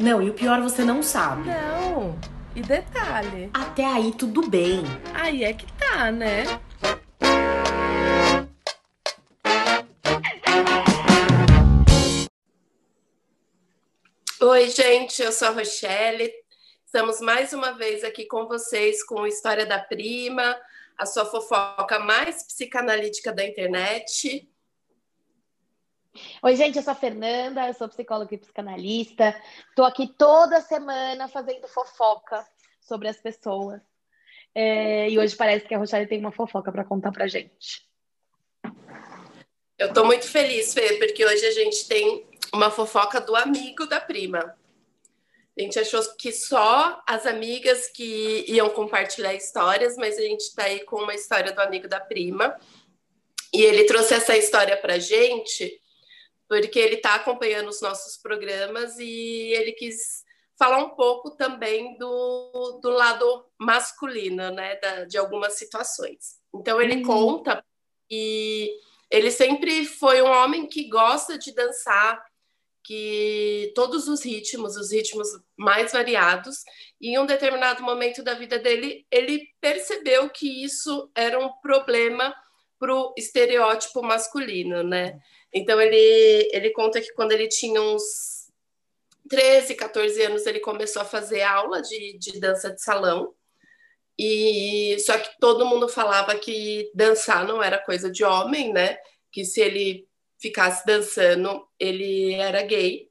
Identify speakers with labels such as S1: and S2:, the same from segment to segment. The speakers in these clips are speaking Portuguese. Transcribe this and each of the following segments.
S1: Não, e o pior você não sabe.
S2: Não. E detalhe.
S1: Até aí tudo bem.
S2: Aí é que tá, né?
S3: Oi, gente, eu sou a Rochelle. Estamos mais uma vez aqui com vocês com História da Prima, a sua fofoca mais psicanalítica da internet.
S4: Oi, gente, eu sou a Fernanda, eu sou psicóloga e psicanalista. Estou aqui toda semana fazendo fofoca sobre as pessoas. É, e hoje parece que a Rochelle tem uma fofoca para contar pra gente.
S3: Eu estou muito feliz, Fê, porque hoje a gente tem uma fofoca do amigo da prima. A gente achou que só as amigas que iam compartilhar histórias, mas a gente está aí com uma história do amigo da prima. E ele trouxe essa história para gente porque ele está acompanhando os nossos programas e ele quis falar um pouco também do, do lado masculino, né, da, de algumas situações. Então ele uhum. conta e ele sempre foi um homem que gosta de dançar, que todos os ritmos, os ritmos mais variados, e em um determinado momento da vida dele, ele percebeu que isso era um problema para o estereótipo masculino, né? Então ele, ele conta que quando ele tinha uns 13, 14 anos, ele começou a fazer aula de, de dança de salão. E só que todo mundo falava que dançar não era coisa de homem, né? Que se ele ficasse dançando, ele era gay.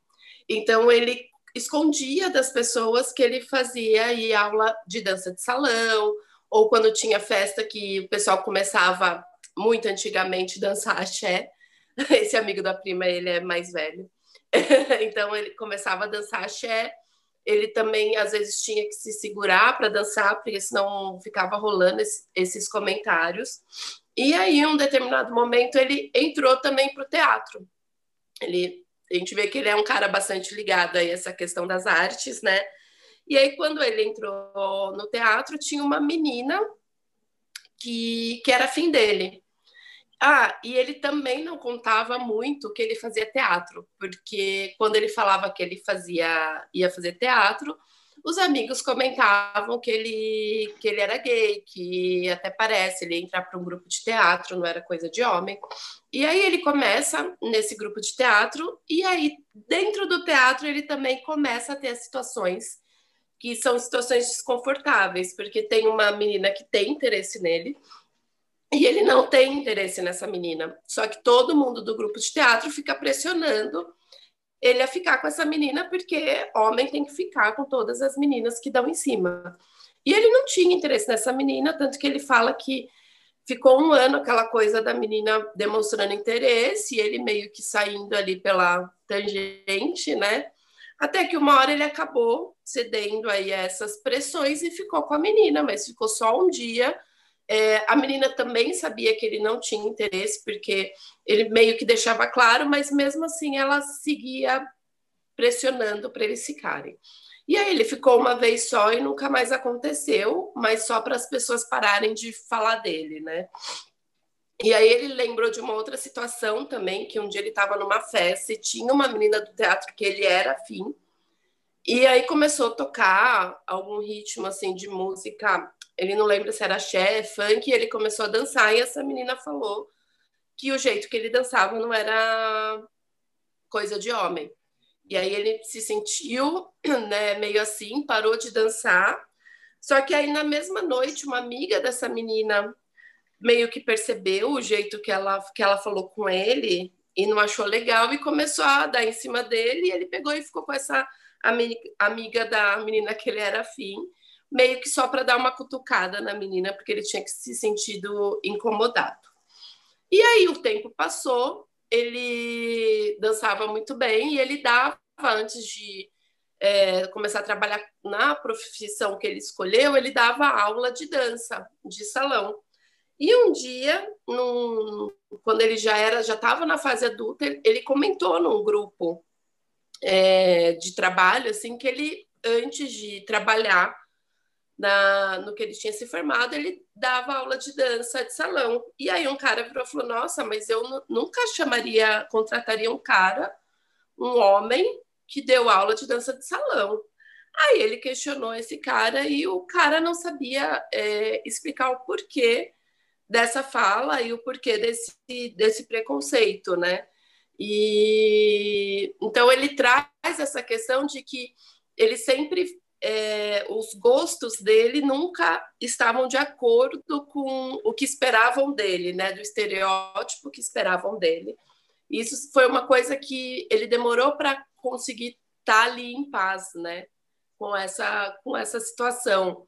S3: Então ele escondia das pessoas que ele fazia aí aula de dança de salão, ou quando tinha festa que o pessoal começava muito antigamente dançar axé, Esse amigo da prima, ele é mais velho. então ele começava a dançar axé. Ele também às vezes tinha que se segurar para dançar, porque senão ficava rolando esse, esses comentários. E aí, em um determinado momento, ele entrou também para o teatro. Ele, a gente vê que ele é um cara bastante ligado a essa questão das artes, né? E aí, quando ele entrou no teatro, tinha uma menina que, que era fim dele. Ah, e ele também não contava muito que ele fazia teatro, porque quando ele falava que ele fazia ia fazer teatro, os amigos comentavam que ele que ele era gay, que até parece ele entrar para um grupo de teatro, não era coisa de homem. E aí ele começa nesse grupo de teatro e aí dentro do teatro ele também começa a ter situações que são situações desconfortáveis, porque tem uma menina que tem interesse nele e ele não tem interesse nessa menina. Só que todo mundo do grupo de teatro fica pressionando ele a ficar com essa menina, porque homem tem que ficar com todas as meninas que dão em cima. E ele não tinha interesse nessa menina, tanto que ele fala que ficou um ano aquela coisa da menina demonstrando interesse, e ele meio que saindo ali pela tangente, né? Até que uma hora ele acabou cedendo aí a essas pressões e ficou com a menina, mas ficou só um dia é, a menina também sabia que ele não tinha interesse, porque ele meio que deixava claro, mas mesmo assim ela seguia pressionando para eles ficarem. E aí ele ficou uma vez só e nunca mais aconteceu, mas só para as pessoas pararem de falar dele, né? E aí ele lembrou de uma outra situação também, que um dia ele estava numa festa e tinha uma menina do teatro que ele era afim, e aí começou a tocar algum ritmo assim de música ele não lembra se era chefe, funk, e ele começou a dançar e essa menina falou que o jeito que ele dançava não era coisa de homem. E aí ele se sentiu, né, meio assim, parou de dançar. Só que aí na mesma noite uma amiga dessa menina meio que percebeu o jeito que ela que ela falou com ele e não achou legal e começou a dar em cima dele e ele pegou e ficou com essa amiga da menina que ele era afim meio que só para dar uma cutucada na menina, porque ele tinha que se sentido incomodado. E aí o tempo passou, ele dançava muito bem e ele dava, antes de é, começar a trabalhar na profissão que ele escolheu, ele dava aula de dança, de salão. E um dia, num, quando ele já era, já estava na fase adulta, ele comentou num grupo é, de trabalho, assim, que ele, antes de trabalhar na, no que ele tinha se formado, ele dava aula de dança de salão. E aí um cara virou e falou: Nossa, mas eu nunca chamaria, contrataria um cara, um homem, que deu aula de dança de salão. Aí ele questionou esse cara e o cara não sabia é, explicar o porquê dessa fala e o porquê desse, desse preconceito, né? E então ele traz essa questão de que ele sempre é, os gostos dele nunca estavam de acordo com o que esperavam dele, né? Do estereótipo que esperavam dele. Isso foi uma coisa que ele demorou para conseguir estar tá ali em paz, né? Com essa, com essa situação.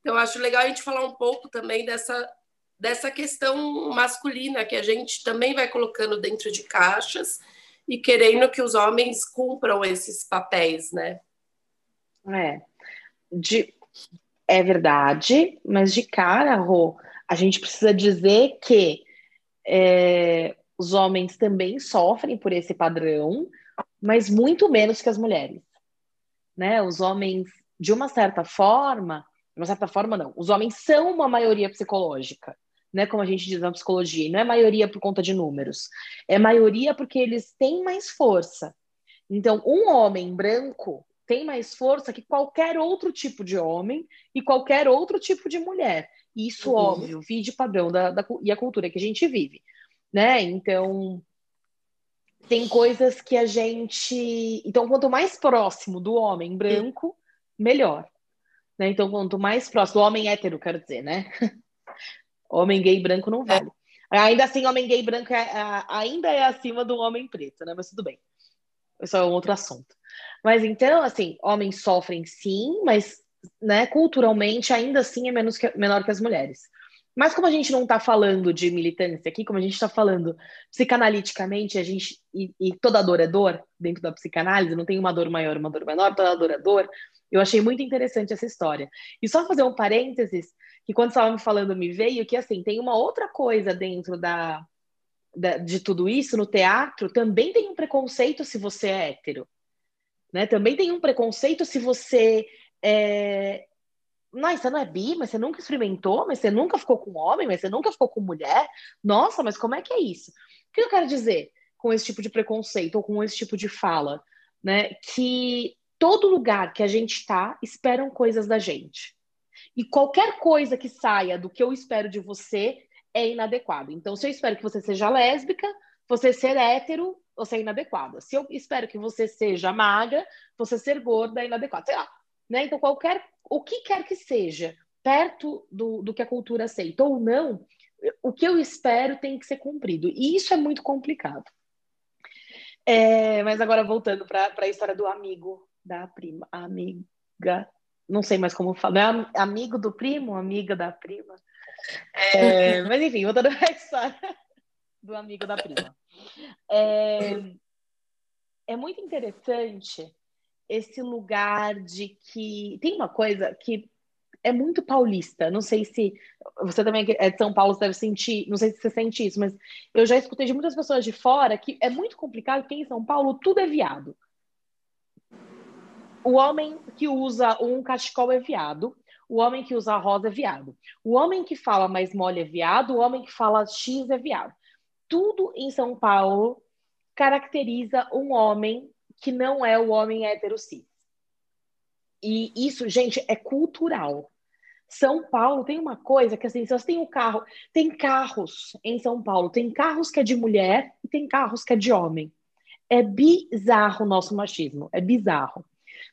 S3: Então, acho legal a gente falar um pouco também dessa, dessa questão masculina que a gente também vai colocando dentro de caixas e querendo que os homens cumpram esses papéis, né?
S4: É, de, é verdade, mas de cara, Rô, a gente precisa dizer que é, os homens também sofrem por esse padrão, mas muito menos que as mulheres. Né? Os homens, de uma certa forma, de uma certa forma não, os homens são uma maioria psicológica, né? Como a gente diz na psicologia, não é maioria por conta de números, é maioria porque eles têm mais força. Então, um homem branco tem mais força que qualquer outro tipo de homem e qualquer outro tipo de mulher. Isso, uhum. óbvio, vide padrão da, da, e a cultura que a gente vive, né? Então, tem coisas que a gente. Então, quanto mais próximo do homem branco, melhor. Né? Então, quanto mais próximo do homem hétero, quero dizer, né? homem gay branco não vale. É. Ainda assim, homem gay branco é, é, ainda é acima do homem preto, né? Mas tudo bem. Isso é um outro assunto. Mas então, assim, homens sofrem sim, mas né, culturalmente ainda assim é menos que, menor que as mulheres. Mas como a gente não está falando de militância aqui, como a gente está falando psicanaliticamente, a gente e, e, toda dor é dor dentro da psicanálise, não tem uma dor maior, uma dor menor, toda dor é dor. Eu achei muito interessante essa história. E só fazer um parênteses, que quando estava me falando me veio que assim tem uma outra coisa dentro da, da de tudo isso no teatro, também tem um preconceito se você é hétero. Né? Também tem um preconceito se você é... Você não é bi, mas você nunca experimentou, mas você nunca ficou com homem, mas você nunca ficou com mulher. Nossa, mas como é que é isso? O que eu quero dizer com esse tipo de preconceito ou com esse tipo de fala? Né? Que todo lugar que a gente está esperam coisas da gente. E qualquer coisa que saia do que eu espero de você é inadequado. Então, se eu espero que você seja lésbica, você ser hétero você é inadequada. Se eu espero que você seja magra, você ser gorda é inadequado. Sei lá. Né? Então, qualquer, o que quer que seja, perto do, do que a cultura aceita ou não, o que eu espero tem que ser cumprido. E isso é muito complicado. É, mas agora voltando para a história do amigo da prima, amiga, não sei mais como falar, é amigo do primo, amiga da prima. É, mas enfim, voltando para a história do amigo da prima. É, é muito interessante esse lugar de que tem uma coisa que é muito paulista. Não sei se você também é de São Paulo, você deve sentir, não sei se você sente isso, mas eu já escutei de muitas pessoas de fora que é muito complicado porque em São Paulo tudo é viado. O homem que usa um cachecol é viado, o homem que usa rosa é viado. O homem que fala mais mole é viado, o homem que fala X é viado tudo em São Paulo caracteriza um homem que não é o homem hétero cis. E isso, gente, é cultural. São Paulo tem uma coisa que assim, se você tem um carro, tem carros em São Paulo, tem carros que é de mulher e tem carros que é de homem. É bizarro o nosso machismo, é bizarro.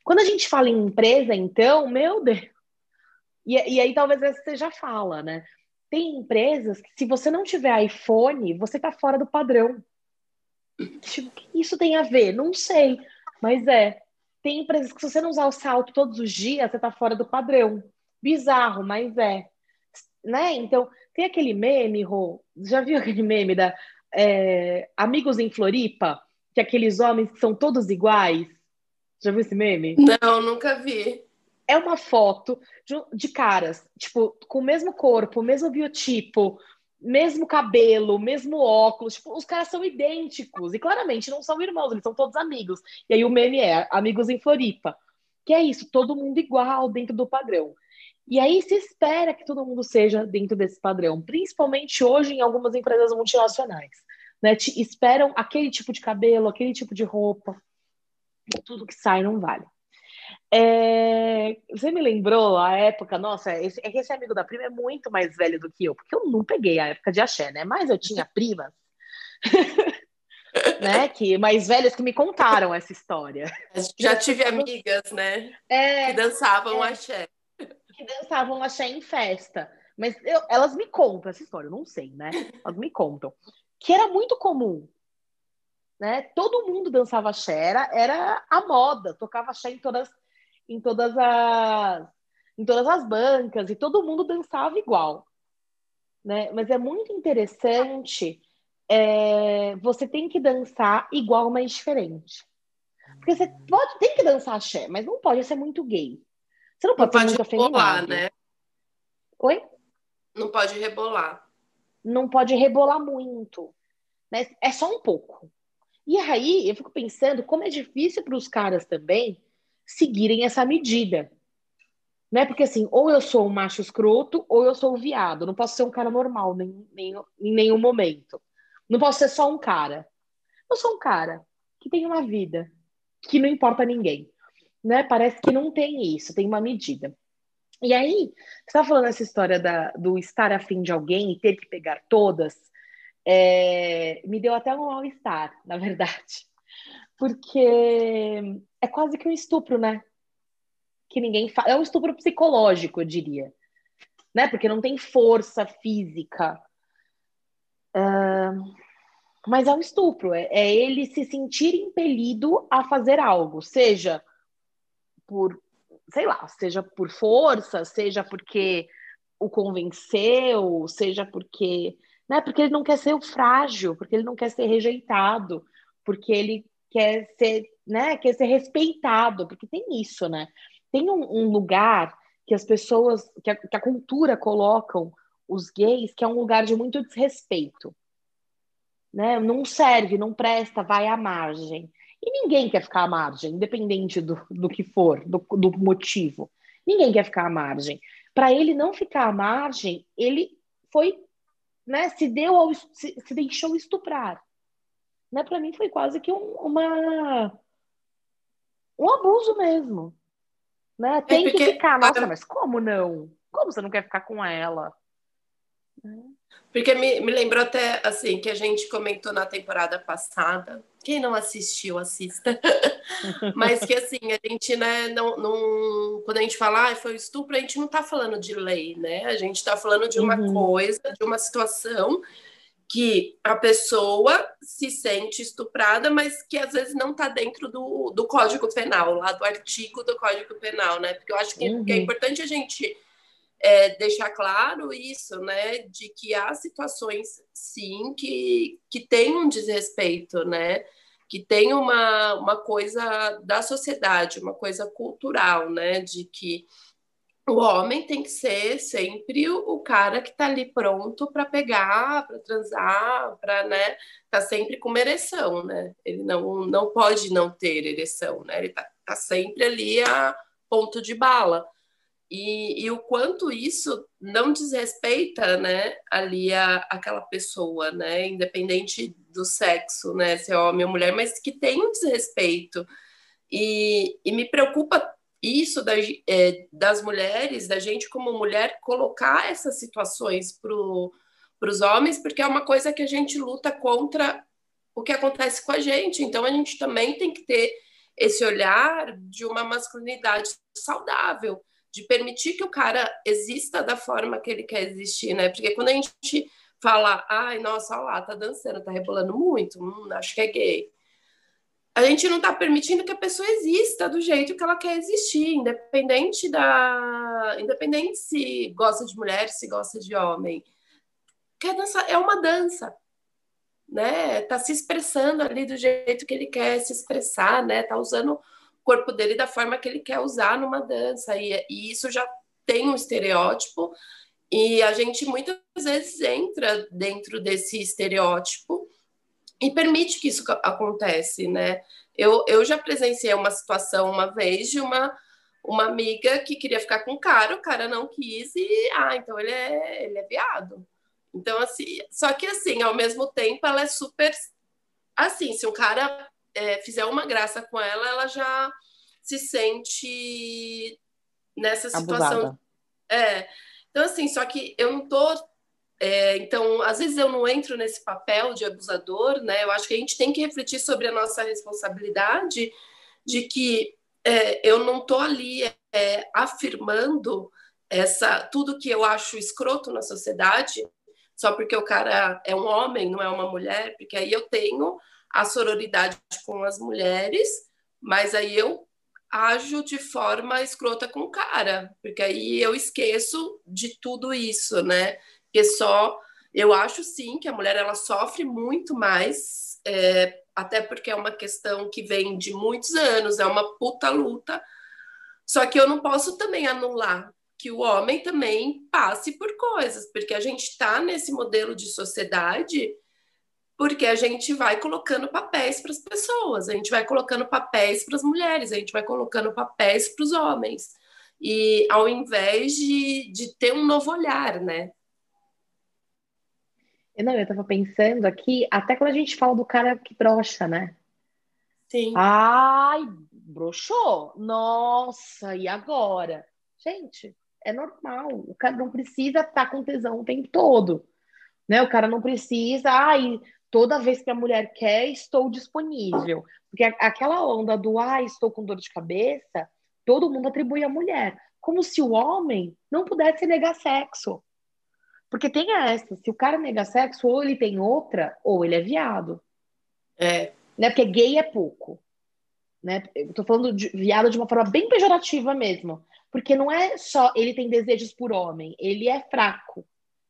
S4: Quando a gente fala em empresa, então, meu Deus. E, e aí talvez você já fala, né? Tem empresas que, se você não tiver iPhone, você tá fora do padrão. Tipo, o que isso tem a ver? Não sei, mas é. Tem empresas que, se você não usar o salto todos os dias, você tá fora do padrão. Bizarro, mas é. Né? Então, tem aquele meme, Rô, já viu aquele meme da é, Amigos em Floripa? Que aqueles homens que são todos iguais. Já viu esse meme?
S3: Não, nunca vi
S4: é uma foto de, de caras, tipo, com o mesmo corpo, o mesmo biotipo, mesmo cabelo, mesmo óculos, tipo, os caras são idênticos e claramente não são irmãos, eles são todos amigos. E aí o meme é amigos em Floripa, que é isso, todo mundo igual dentro do padrão. E aí se espera que todo mundo seja dentro desse padrão, principalmente hoje em algumas empresas multinacionais, né? Te esperam aquele tipo de cabelo, aquele tipo de roupa. Tudo que sai não vale. É, você me lembrou a época, nossa, esse, é que esse amigo da prima é muito mais velho do que eu, porque eu não peguei a época de axé, né? Mas eu tinha primas, né? Que mais velhas que me contaram essa história.
S3: Já tive amigas, né? É, que dançavam é, axé.
S4: Que dançavam axé em festa. Mas eu, elas me contam essa história, eu não sei, né? Elas me contam. Que era muito comum. Né? Todo mundo dançava axé, era, era a moda, tocava axé em todas em todas as em todas as bancas e todo mundo dançava igual, né? Mas é muito interessante. É, você tem que dançar igual, mas diferente. Porque você pode, tem que dançar axé, mas não pode ser muito gay. Você não pode não ser pode muito rebolar, né? Oi?
S3: Não pode rebolar.
S4: Não pode rebolar muito. Né? É só um pouco. E aí, eu fico pensando como é difícil para os caras também seguirem essa medida. Né? Porque assim, ou eu sou um macho escroto, ou eu sou um viado. Não posso ser um cara normal nem, nem, em nenhum momento. Não posso ser só um cara. Eu sou um cara que tem uma vida, que não importa a ninguém. Né? Parece que não tem isso, tem uma medida. E aí, você estava falando essa história da, do estar afim de alguém e ter que pegar todas, é, me deu até um mal-estar, na verdade. Porque é quase que um estupro, né? Que ninguém fala. É um estupro psicológico, eu diria. Né? Porque não tem força física. Uh, mas é um estupro. É, é ele se sentir impelido a fazer algo, seja por, sei lá, seja por força, seja porque o convenceu, seja porque, né, porque ele não quer ser o frágil, porque ele não quer ser rejeitado, porque ele quer ser, né, quer ser respeitado, porque tem isso, né? Tem um, um lugar que as pessoas, que a, que a cultura colocam os gays, que é um lugar de muito desrespeito. Né? Não serve, não presta, vai à margem. E ninguém quer ficar à margem, independente do, do que for, do, do motivo. Ninguém quer ficar à margem. Para ele não ficar à margem, ele foi, né, se deu ao, se, se deixou estuprar né, para mim foi quase que um, uma um abuso mesmo. Né? É Tem é porque... que ficar, nossa, mas como não? Como você não quer ficar com ela?
S3: Porque me, me lembrou até assim que a gente comentou na temporada passada. Quem não assistiu, assista. Mas que assim, a gente, né, não, não, quando a gente fala ah, foi estupro, a gente não está falando de lei, né? A gente está falando de uma uhum. coisa, de uma situação que a pessoa se sente estuprada, mas que às vezes não está dentro do, do Código Penal, lá do artigo do Código Penal, né? Porque eu acho que, uhum. que é uhum. importante a gente é, deixar claro isso, né? De que há situações, sim, que, que tem um desrespeito, né? Que tem uma, uma coisa da sociedade, uma coisa cultural, né? De que o homem tem que ser sempre o, cara que está ali pronto para pegar, para transar, para, né, tá sempre com uma ereção, né? Ele não, não pode não ter ereção, né? Ele tá, tá sempre ali a ponto de bala. E, e o quanto isso não desrespeita, né, ali a, aquela pessoa, né, independente do sexo, né, se é homem ou mulher, mas que tem um desrespeito. E, e me preocupa isso da, é, das mulheres, da gente como mulher, colocar essas situações para os homens, porque é uma coisa que a gente luta contra o que acontece com a gente. Então a gente também tem que ter esse olhar de uma masculinidade saudável, de permitir que o cara exista da forma que ele quer existir, né? Porque quando a gente fala, ai, nossa, olha lá, tá dançando, tá rebolando muito, hum, acho que é gay a gente não está permitindo que a pessoa exista do jeito que ela quer existir, independente da. Independente se gosta de mulher, se gosta de homem. Quer dançar, é uma dança. Né? Tá se expressando ali do jeito que ele quer se expressar, né? Tá usando o corpo dele da forma que ele quer usar numa dança. E, e isso já tem um estereótipo, e a gente muitas vezes entra dentro desse estereótipo e permite que isso acontece, né? Eu, eu já presenciei uma situação uma vez de uma, uma amiga que queria ficar com o cara, o cara não quis e, ah, então ele é, ele é viado. Então, assim, só que assim, ao mesmo tempo, ela é super. Assim, se um cara é, fizer uma graça com ela, ela já se sente nessa situação.
S4: Abusada.
S3: É. Então, assim, só que eu não tô. É, então, às vezes eu não entro nesse papel de abusador, né? Eu acho que a gente tem que refletir sobre a nossa responsabilidade de que é, eu não tô ali é, afirmando essa tudo que eu acho escroto na sociedade só porque o cara é um homem, não é uma mulher, porque aí eu tenho a sororidade com as mulheres, mas aí eu ajo de forma escrota com o cara, porque aí eu esqueço de tudo isso, né? Porque só eu acho sim que a mulher ela sofre muito mais, é, até porque é uma questão que vem de muitos anos, é uma puta luta. Só que eu não posso também anular que o homem também passe por coisas, porque a gente está nesse modelo de sociedade porque a gente vai colocando papéis para as pessoas, a gente vai colocando papéis para as mulheres, a gente vai colocando papéis para os homens. E ao invés de, de ter um novo olhar, né?
S4: Não, eu tava pensando aqui, até quando a gente fala do cara que brocha, né?
S3: Sim.
S4: Ai, broxou. Nossa, e agora? Gente, é normal. O cara não precisa estar com tesão o tempo todo. Né? O cara não precisa, ai, toda vez que a mulher quer, estou disponível. Porque aquela onda do, ai, estou com dor de cabeça, todo mundo atribui à mulher. Como se o homem não pudesse negar sexo. Porque tem essa, se o cara nega sexo, ou ele tem outra, ou ele é viado.
S3: É,
S4: Né? Porque gay é pouco. Né? Eu tô falando de viado de uma forma bem pejorativa mesmo. Porque não é só ele tem desejos por homem, ele é fraco,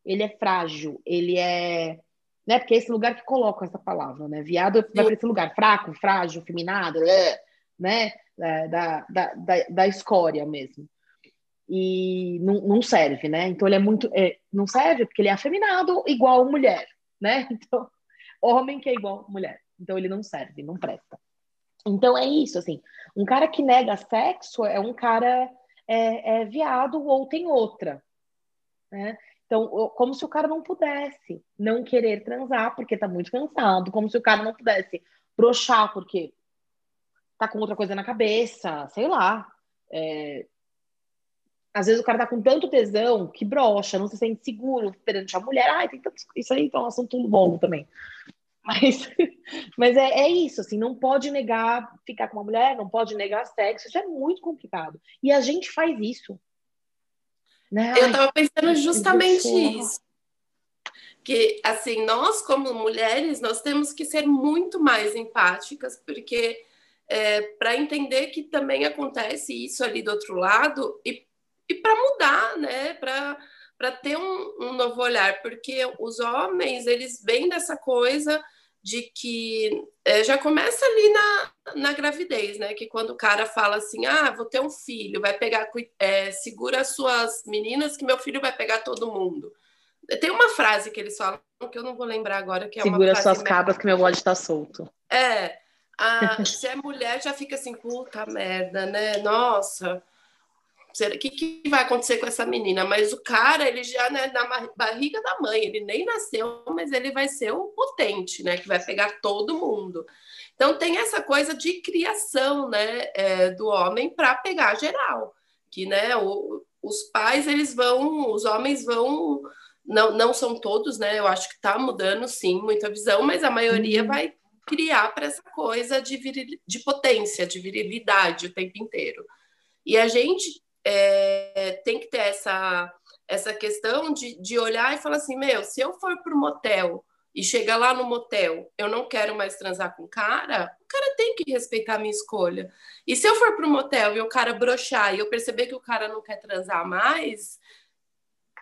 S4: ele é frágil, ele é. Né? Porque é esse lugar que coloca essa palavra, né? Viado vai para esse lugar, fraco, frágil, feminado, né? É, Da, da, da, da escória mesmo. E não, não serve, né? Então ele é muito. é, não serve porque ele é afeminado igual mulher, né? Então, homem que é igual mulher. Então ele não serve, não presta. Então é isso, assim. Um cara que nega sexo é um cara é, é viado ou tem outra, né? Então, como se o cara não pudesse não querer transar porque tá muito cansado, como se o cara não pudesse broxar porque tá com outra coisa na cabeça, sei lá. É, Às vezes o cara tá com tanto tesão que brocha, não se sente seguro perante a mulher. Ai, tem tanto... Isso aí então, é um assunto longo também. Mas, mas é, é isso, assim, não pode negar ficar com uma mulher, não pode negar sexo, isso é muito complicado. E a gente faz isso. Né?
S3: eu
S4: Ai,
S3: estava pensando justamente isso. Que, assim, nós como mulheres, nós temos que ser muito mais empáticas, porque para entender que também acontece isso ali do outro lado e, e para mudar, né? Para para ter um, um novo olhar, porque os homens eles vêm dessa coisa de que é, já começa ali na, na gravidez, né? Que quando o cara fala assim, ah, vou ter um filho, vai pegar, é, segura as suas meninas que meu filho vai pegar todo mundo. Tem uma frase que eles falam que eu não vou lembrar agora, que é
S4: Segura
S3: uma frase
S4: suas cabras que meu bode tá solto.
S3: é, a, se é mulher já fica assim, puta merda, né? Nossa, o que, que vai acontecer com essa menina? Mas o cara, ele já né, na barriga da mãe, ele nem nasceu, mas ele vai ser o potente, né? Que vai pegar todo mundo. Então tem essa coisa de criação, né, é, do homem para pegar geral, que né, o- os pais eles vão, os homens vão, não, não são todos, né? Eu acho que está mudando sim muita visão, mas a maioria
S4: Uhum.
S3: vai criar para essa coisa de, viril, de potência, de virilidade o tempo inteiro. E a gente é, tem que ter essa, essa questão de, de olhar e falar assim: meu, se eu for para o motel e chegar lá no motel, eu não quero mais transar com o cara, o cara tem que respeitar a minha escolha. E se eu for para o motel e o cara broxar e eu perceber que o cara não quer transar mais,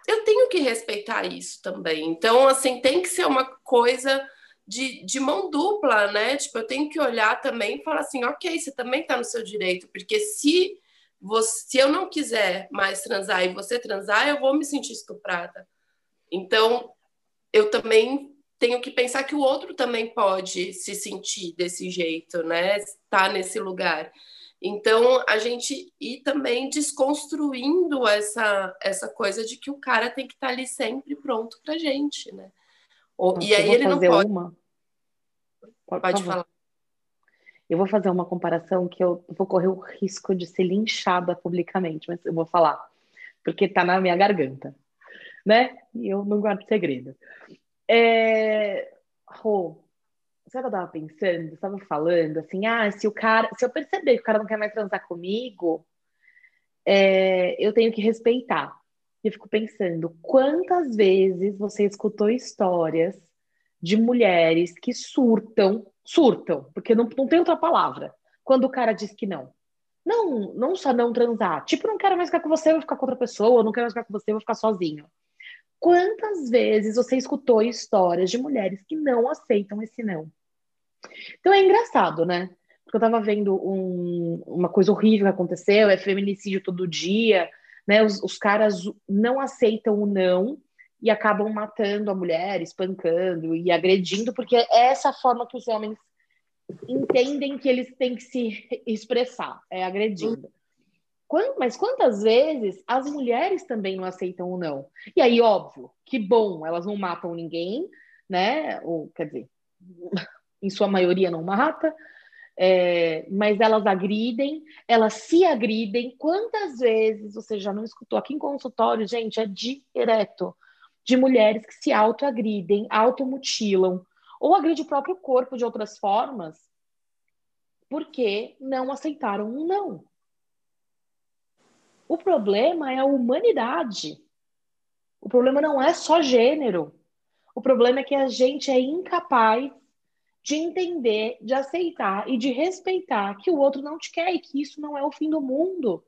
S3: eu tenho que respeitar isso também. Então, assim, tem que ser uma coisa de, de mão dupla, né? Tipo, eu tenho que olhar também e falar assim, ok, você também está no seu direito, porque se você, se eu não quiser mais transar e você transar, eu vou me sentir estuprada. Então, eu também tenho que pensar que o outro também pode se sentir desse jeito, né? Estar nesse lugar. Então, a gente ir também desconstruindo essa, essa coisa de que o cara tem que estar ali sempre pronto pra gente, né? Ou, e aí ele não pode,
S4: uma. Pode,
S3: pode falar.
S4: Eu vou fazer uma comparação que eu vou correr o risco de ser linchada publicamente, mas eu vou falar, porque tá na minha garganta, né? E eu não guardo segredo. É... Rô, sabe eu tava pensando? Estava falando assim, ah, se o cara, se eu perceber que o cara não quer mais transar comigo, é... eu tenho que respeitar. E eu fico pensando, quantas vezes você escutou histórias de mulheres que surtam, surtam, porque não, não tem outra palavra, quando o cara diz que não. Não, não só não transar. Tipo, não quero mais ficar com você, vou ficar com outra pessoa, não quero mais ficar com você, vou ficar sozinho. Quantas vezes você escutou histórias de mulheres que não aceitam esse não? Então é engraçado, né? Porque eu tava vendo um, uma coisa horrível que aconteceu, é feminicídio todo dia, né? Os, os caras não aceitam o não e acabam matando a mulher, espancando e agredindo, porque é essa forma que os homens entendem que eles têm que se expressar, é agredindo. mas quantas vezes as mulheres também não aceitam o não? E aí, óbvio, que bom, elas não matam ninguém, né? Ou, quer dizer, em sua maioria não mata, é, mas elas agridem, elas se agridem. Quantas vezes você já não escutou aqui em consultório, gente? É direto de mulheres que se autoagridem, automutilam, ou agridem o próprio corpo de outras formas, porque não aceitaram um não. O problema é a humanidade. O problema não é só gênero. O problema é que a gente é incapaz de entender, de aceitar e de respeitar que o outro não te quer e que isso não é o fim do mundo.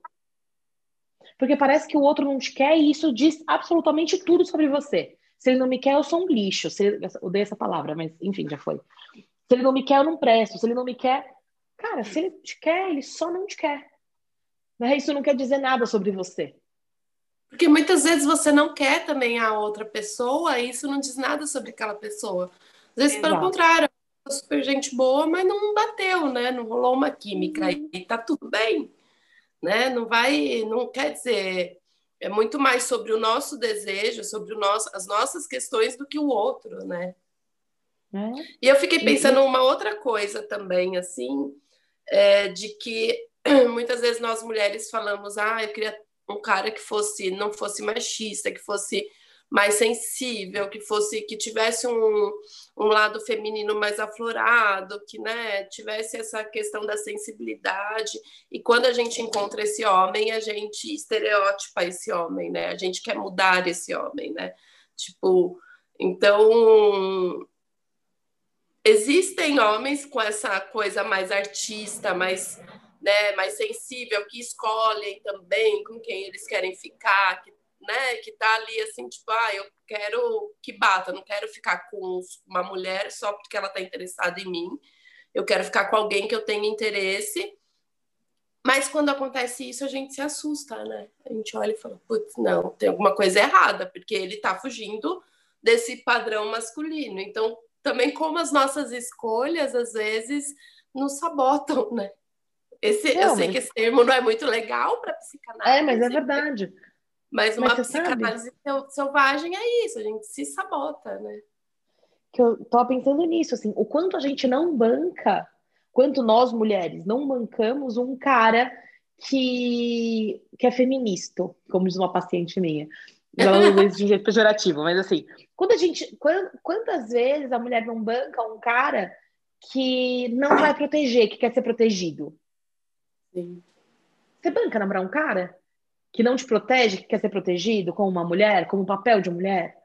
S4: Porque parece que o outro não te quer e isso diz absolutamente tudo sobre você. Se ele não me quer, eu sou um lixo. Se ele, odeio essa palavra, mas enfim, já foi. Se ele não me quer, eu não presto. Se ele não me quer. Cara, se ele te quer, ele só não te quer. Né? Isso não quer dizer nada sobre você.
S3: Porque muitas vezes você não quer também a outra pessoa e isso não diz nada sobre aquela pessoa. Às vezes, Exato. pelo contrário, super gente boa, mas não bateu, né? Não rolou uma química uhum. e tá tudo bem, né? Não vai, não quer dizer é muito mais sobre o nosso desejo, sobre o nosso, as nossas questões do que o outro, né? É. E eu fiquei pensando uhum. uma outra coisa também, assim, é, de que muitas vezes nós mulheres falamos, ah, eu queria um cara que fosse, não fosse machista, que fosse mais sensível, que fosse que tivesse um, um lado feminino mais aflorado, que né, tivesse essa questão da sensibilidade. E quando a gente encontra esse homem, a gente estereótipa esse homem, né? A gente quer mudar esse homem, né? Tipo, então existem homens com essa coisa mais artista, mais né, mais sensível, que escolhem também com quem eles querem ficar, que né, que tá ali assim, tipo, ah, eu quero que bata, não quero ficar com uma mulher só porque ela tá interessada em mim. Eu quero ficar com alguém que eu tenha interesse. Mas quando acontece isso, a gente se assusta, né? A gente olha e fala, putz, não, tem alguma coisa errada, porque ele tá fugindo desse padrão masculino. Então, também como as nossas escolhas, às vezes, nos sabotam, né? Esse, não, eu sei mas... que esse termo não é muito legal para psicanálise.
S4: É, mas é verdade.
S3: Mas uma Mas psicanálise sabe? selvagem é isso, a gente se sabota, né?
S4: Que eu tô pensando nisso, assim, o quanto a gente não banca, quanto nós mulheres não bancamos um cara que, que é feminista, como diz uma paciente minha. Não de jeito pejorativo, mas assim, quando a gente. Quantas vezes a mulher não banca um cara que não vai proteger, que quer ser protegido? Sim. Você banca namorar um cara que não te protege, que quer ser protegido como uma mulher, como papel de mulher?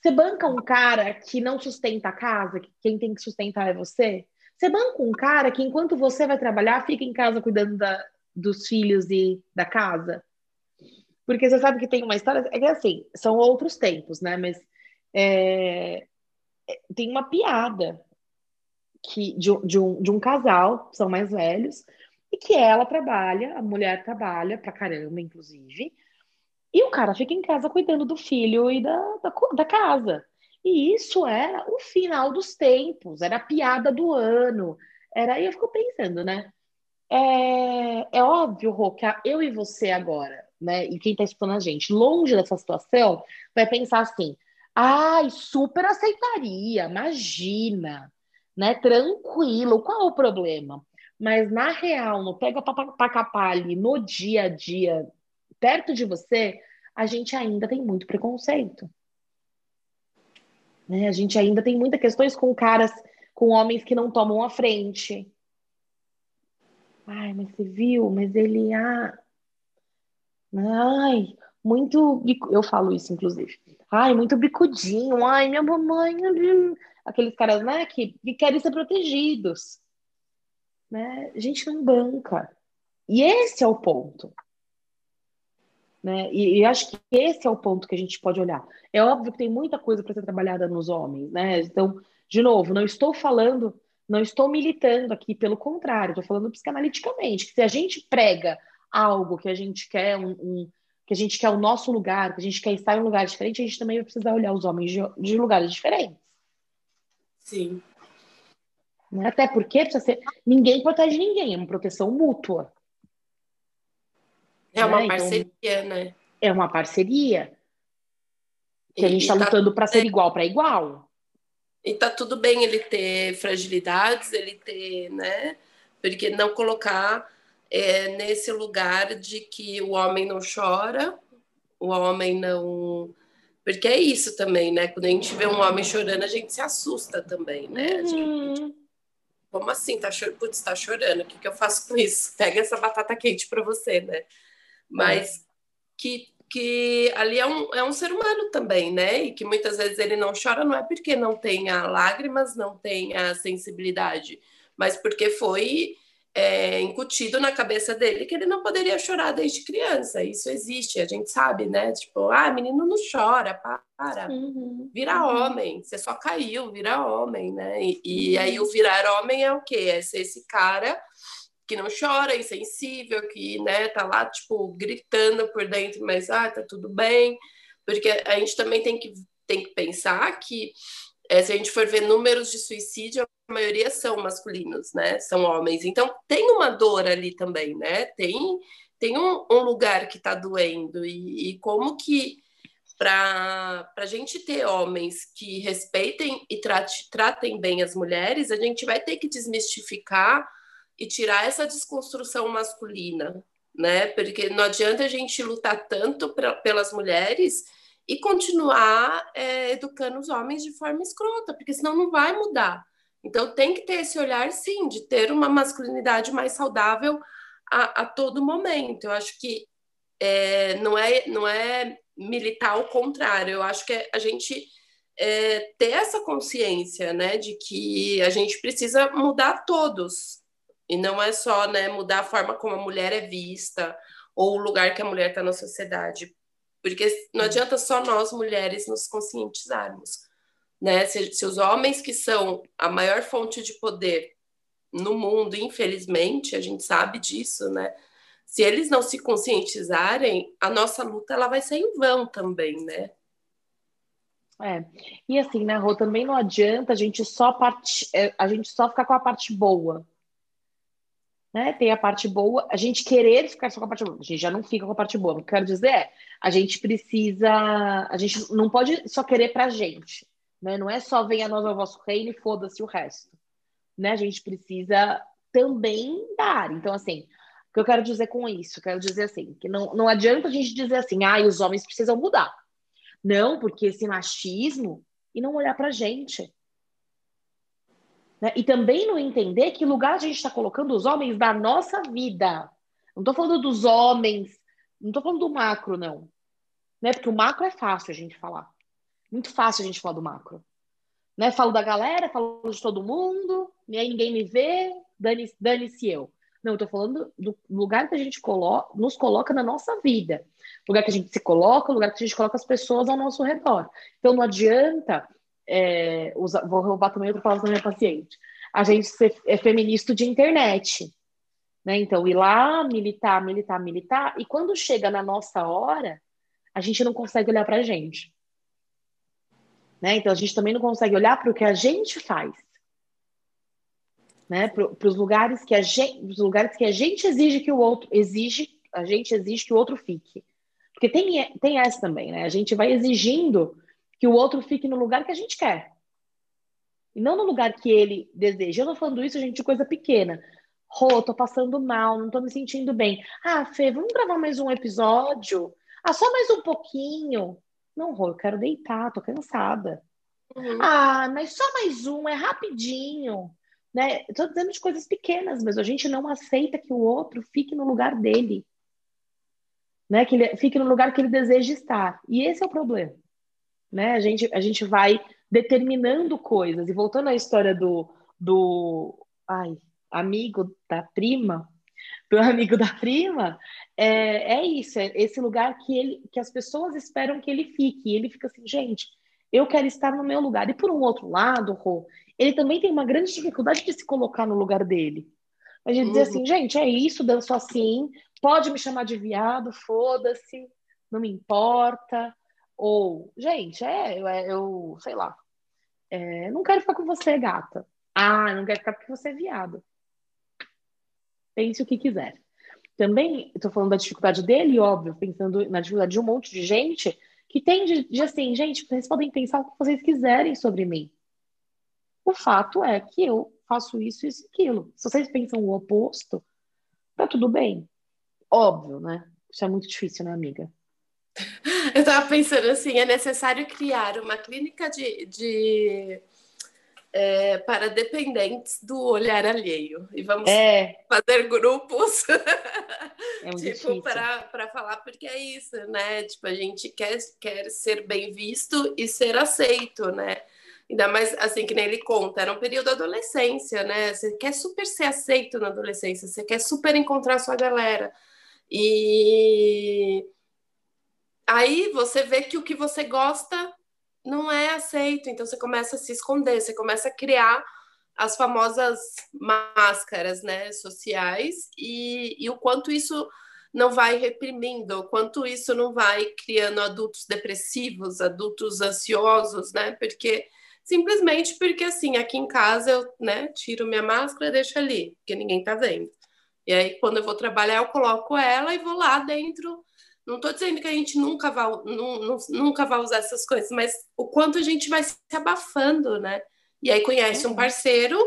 S4: Você banca um cara que não sustenta a casa, que quem tem que sustentar é você? Você banca um cara que enquanto você vai trabalhar, fica em casa cuidando da, dos filhos e da casa? Porque você sabe que tem uma história. É que assim, são outros tempos, né? Mas é tem uma piada que, de, de, um, de um casal, são mais velhos, e que ela trabalha, a mulher trabalha pra caramba, inclusive, e o cara fica em casa cuidando do filho e da, da, da casa. E isso era o final dos tempos, era a piada do ano. Era, e eu fico pensando, né? É, é óbvio, Rô, que eu e você agora, né? E quem está escutando a gente, longe dessa situação, vai pensar assim: ai, super aceitaria, imagina, né? Tranquilo, qual o problema? Mas na real, no pega pra capar ali, no dia a dia, perto de você, a gente ainda tem muito preconceito. Né? A gente ainda tem muitas questões com caras, com homens que não tomam a frente. Ai, mas você viu? Mas ele, ah, ai, muito, eu falo isso inclusive. Ai, muito bicudinho. Ai, minha mamãe, aqueles caras, né, que, que querem ser protegidos. Né? A gente não banca. E esse é o ponto. Né? E, e, acho que esse é o ponto que a gente pode olhar. É óbvio que tem muita coisa para ser trabalhada nos homens, né? Então, de novo, não estou falando, não estou militando aqui, pelo contrário, estou falando psicanaliticamente, que se a gente prega algo que a gente quer, um, um, que a gente quer o nosso lugar, que a gente quer estar em um lugar diferente, a gente também vai precisar olhar os homens de, de lugares diferentes.
S3: Sim.
S4: Né? Até porque precisa ser, ninguém protege ninguém, é uma proteção mútua.
S3: É uma né? Então, parceria, então, né?
S4: É uma parceria. Que a gente está tá, lutando para ser igual para igual.
S3: E tá tudo bem ele ter fragilidades, ele ter, né? Porque não colocar é, nesse lugar de que o homem não chora, o homem não. Porque é isso também, né? Quando a gente vê um homem chorando, a gente se assusta também, né? Gente... Como assim? Tá chorando? Putz, tá chorando. O que, que eu faço com isso? Pega essa batata quente para você, né? mas é. que, que ali é um, é um ser humano também, né? E que muitas vezes ele não chora, não é porque não tenha lágrimas, não tenha sensibilidade, mas porque foi é, incutido na cabeça dele que ele não poderia chorar desde criança. Isso existe, a gente sabe, né? Tipo, ah, menino não chora, para,
S4: uhum.
S3: vira uhum. homem, você só caiu, vira homem, né? E, e aí o virar homem é o quê? É ser esse cara que não chora, insensível, que, né, tá lá, tipo, gritando por dentro, mas, ah, tá tudo bem, porque a gente também tem que, tem que pensar que, é, se a gente for ver números de suicídio, a maioria são masculinos, né, são homens, então tem uma dor ali também, né, tem, tem um, um lugar que tá doendo, e, e como que para a gente ter homens que respeitem e trate, tratem bem as mulheres, a gente vai ter que desmistificar e tirar essa desconstrução masculina, né? Porque não adianta a gente lutar tanto pra, pelas mulheres e continuar é, educando os homens de forma escrota, porque senão não vai mudar. Então tem que ter esse olhar, sim, de ter uma masculinidade mais saudável a, a todo momento. Eu acho que é, não, é, não é militar ao contrário, eu acho que é a gente é, ter essa consciência, né, de que a gente precisa mudar todos, e não é só né, mudar a forma como a mulher é vista ou o lugar que a mulher está na sociedade. Porque não adianta só nós, mulheres, nos conscientizarmos. Né? Se, se os homens que são a maior fonte de poder no mundo, infelizmente, a gente sabe disso, né? Se eles não se conscientizarem, a nossa luta ela vai ser em vão também, né?
S4: É. E assim, né, Rô, também não adianta a gente só part... É, a gente só ficar com a parte boa né? Tem a parte boa, a gente querer ficar só com a parte boa, a gente já não fica com a parte boa. O que eu quero dizer é, a gente precisa, a gente não pode só querer pra gente, né? Não é só venha nós ao vosso reino e foda-se o resto, né? A gente precisa também dar. Então, assim, o que eu quero dizer com isso? Quero dizer assim, que não, não adianta a gente dizer assim, ah, os homens precisam mudar. Não, porque esse machismo e não olhar pra gente. Né? E também não entender que lugar a gente está colocando os homens da nossa vida. Não estou falando dos homens, não estou falando do macro, não. Né? Porque o macro é fácil a gente falar. Muito fácil a gente falar do macro. Né? Falo da galera, falo de todo mundo, e aí ninguém me vê, dane-se dane eu. Não, eu tô falando do lugar que a gente coloca, nos coloca na nossa vida. Lugar que a gente se coloca, lugar que a gente coloca as pessoas ao nosso redor. Então não adianta é, usa, vou roubar também outra palavra da minha paciente, a gente ser, é feminista de internet. Né? Então, ir lá, militar, militar, militar, e quando chega na nossa hora, a gente não consegue olhar para a gente. Né? Então, a gente também não consegue olhar para o que a gente faz. Né? Para os lugares que a gente, os lugares que a gente exige que o outro exige, a gente exige que o outro fique. Porque tem, tem essa também, né? A gente vai exigindo que o outro fique no lugar que a gente quer. E não no lugar que ele deseja. Eu não falando isso, gente, de coisa pequena. Rô, tô passando mal, não tô me sentindo bem. Ah, Fê, vamos gravar mais um episódio? Ah, só mais um pouquinho. Não, Rô, eu quero deitar, tô cansada. Uhum. Ah, mas só mais um, é rapidinho. Né? Estou dizendo de coisas pequenas, mas a gente não aceita que o outro fique no lugar dele. Né? Que ele fique no lugar que ele deseja estar. E esse é o problema. Né? A, gente, a gente vai determinando coisas. E voltando à história do, do ai, amigo da prima, amigo da prima, é, é isso, é esse lugar que, ele, que as pessoas esperam que ele fique. E ele fica assim, gente, eu quero estar no meu lugar. E por um outro lado, Rô, ele também tem uma grande dificuldade de se colocar no lugar dele. A gente uhum. dizer assim, gente, é isso, danço assim, pode me chamar de viado, foda-se, não me importa. Ou, gente, é, eu, é, eu sei lá, é, não quero ficar com você, gata. Ah, não quero ficar porque você é viado. Pense o que quiser. Também estou falando da dificuldade dele, óbvio, pensando na dificuldade de um monte de gente que tem de, de assim, gente, vocês podem pensar o que vocês quiserem sobre mim. O fato é que eu faço isso, isso e aquilo. Se vocês pensam o oposto, tá tudo bem. Óbvio, né? Isso é muito difícil, né, amiga?
S3: Eu estava pensando assim, é necessário criar uma clínica de, de é, para dependentes do olhar alheio. E vamos é. fazer grupos é tipo, para falar, porque é isso, né? Tipo, a gente quer, quer ser bem visto e ser aceito, né? Ainda mais assim que nem ele conta, era um período da adolescência, né? Você quer super ser aceito na adolescência, você quer super encontrar sua galera. E aí você vê que o que você gosta não é aceito. Então você começa a se esconder, você começa a criar as famosas máscaras né, sociais e, e o quanto isso não vai reprimindo, o quanto isso não vai criando adultos depressivos, adultos ansiosos, né? Porque simplesmente porque assim, aqui em casa eu né, tiro minha máscara e deixo ali, porque ninguém tá vendo. E aí, quando eu vou trabalhar, eu coloco ela e vou lá dentro não estou dizendo que a gente nunca vai, nunca vai usar essas coisas, mas o quanto a gente vai se abafando, né? E aí conhece um uhum. parceiro,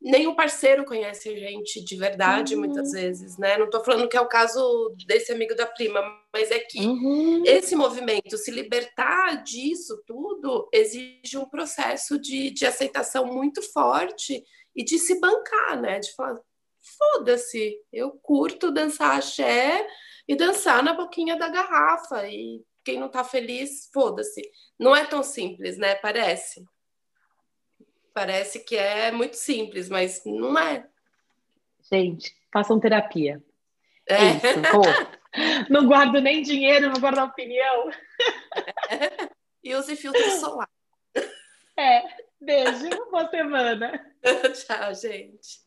S3: nem o parceiro conhece a gente de verdade, uhum. muitas vezes, né? Não estou falando que é o caso desse amigo da prima, mas é que uhum. esse movimento, se libertar disso tudo, exige um processo de, de aceitação muito forte e de se bancar, né? De falar, foda-se, eu curto dançar axé e dançar na boquinha da garrafa. E quem não tá feliz, foda-se. Não é tão simples, né? Parece. Parece que é muito simples, mas não é.
S4: Gente, façam terapia. É, é isso. Pô. Não guardo nem dinheiro, não guardo opinião.
S3: É. E use filtro solar.
S4: É. Beijo, boa semana.
S3: Tchau, gente.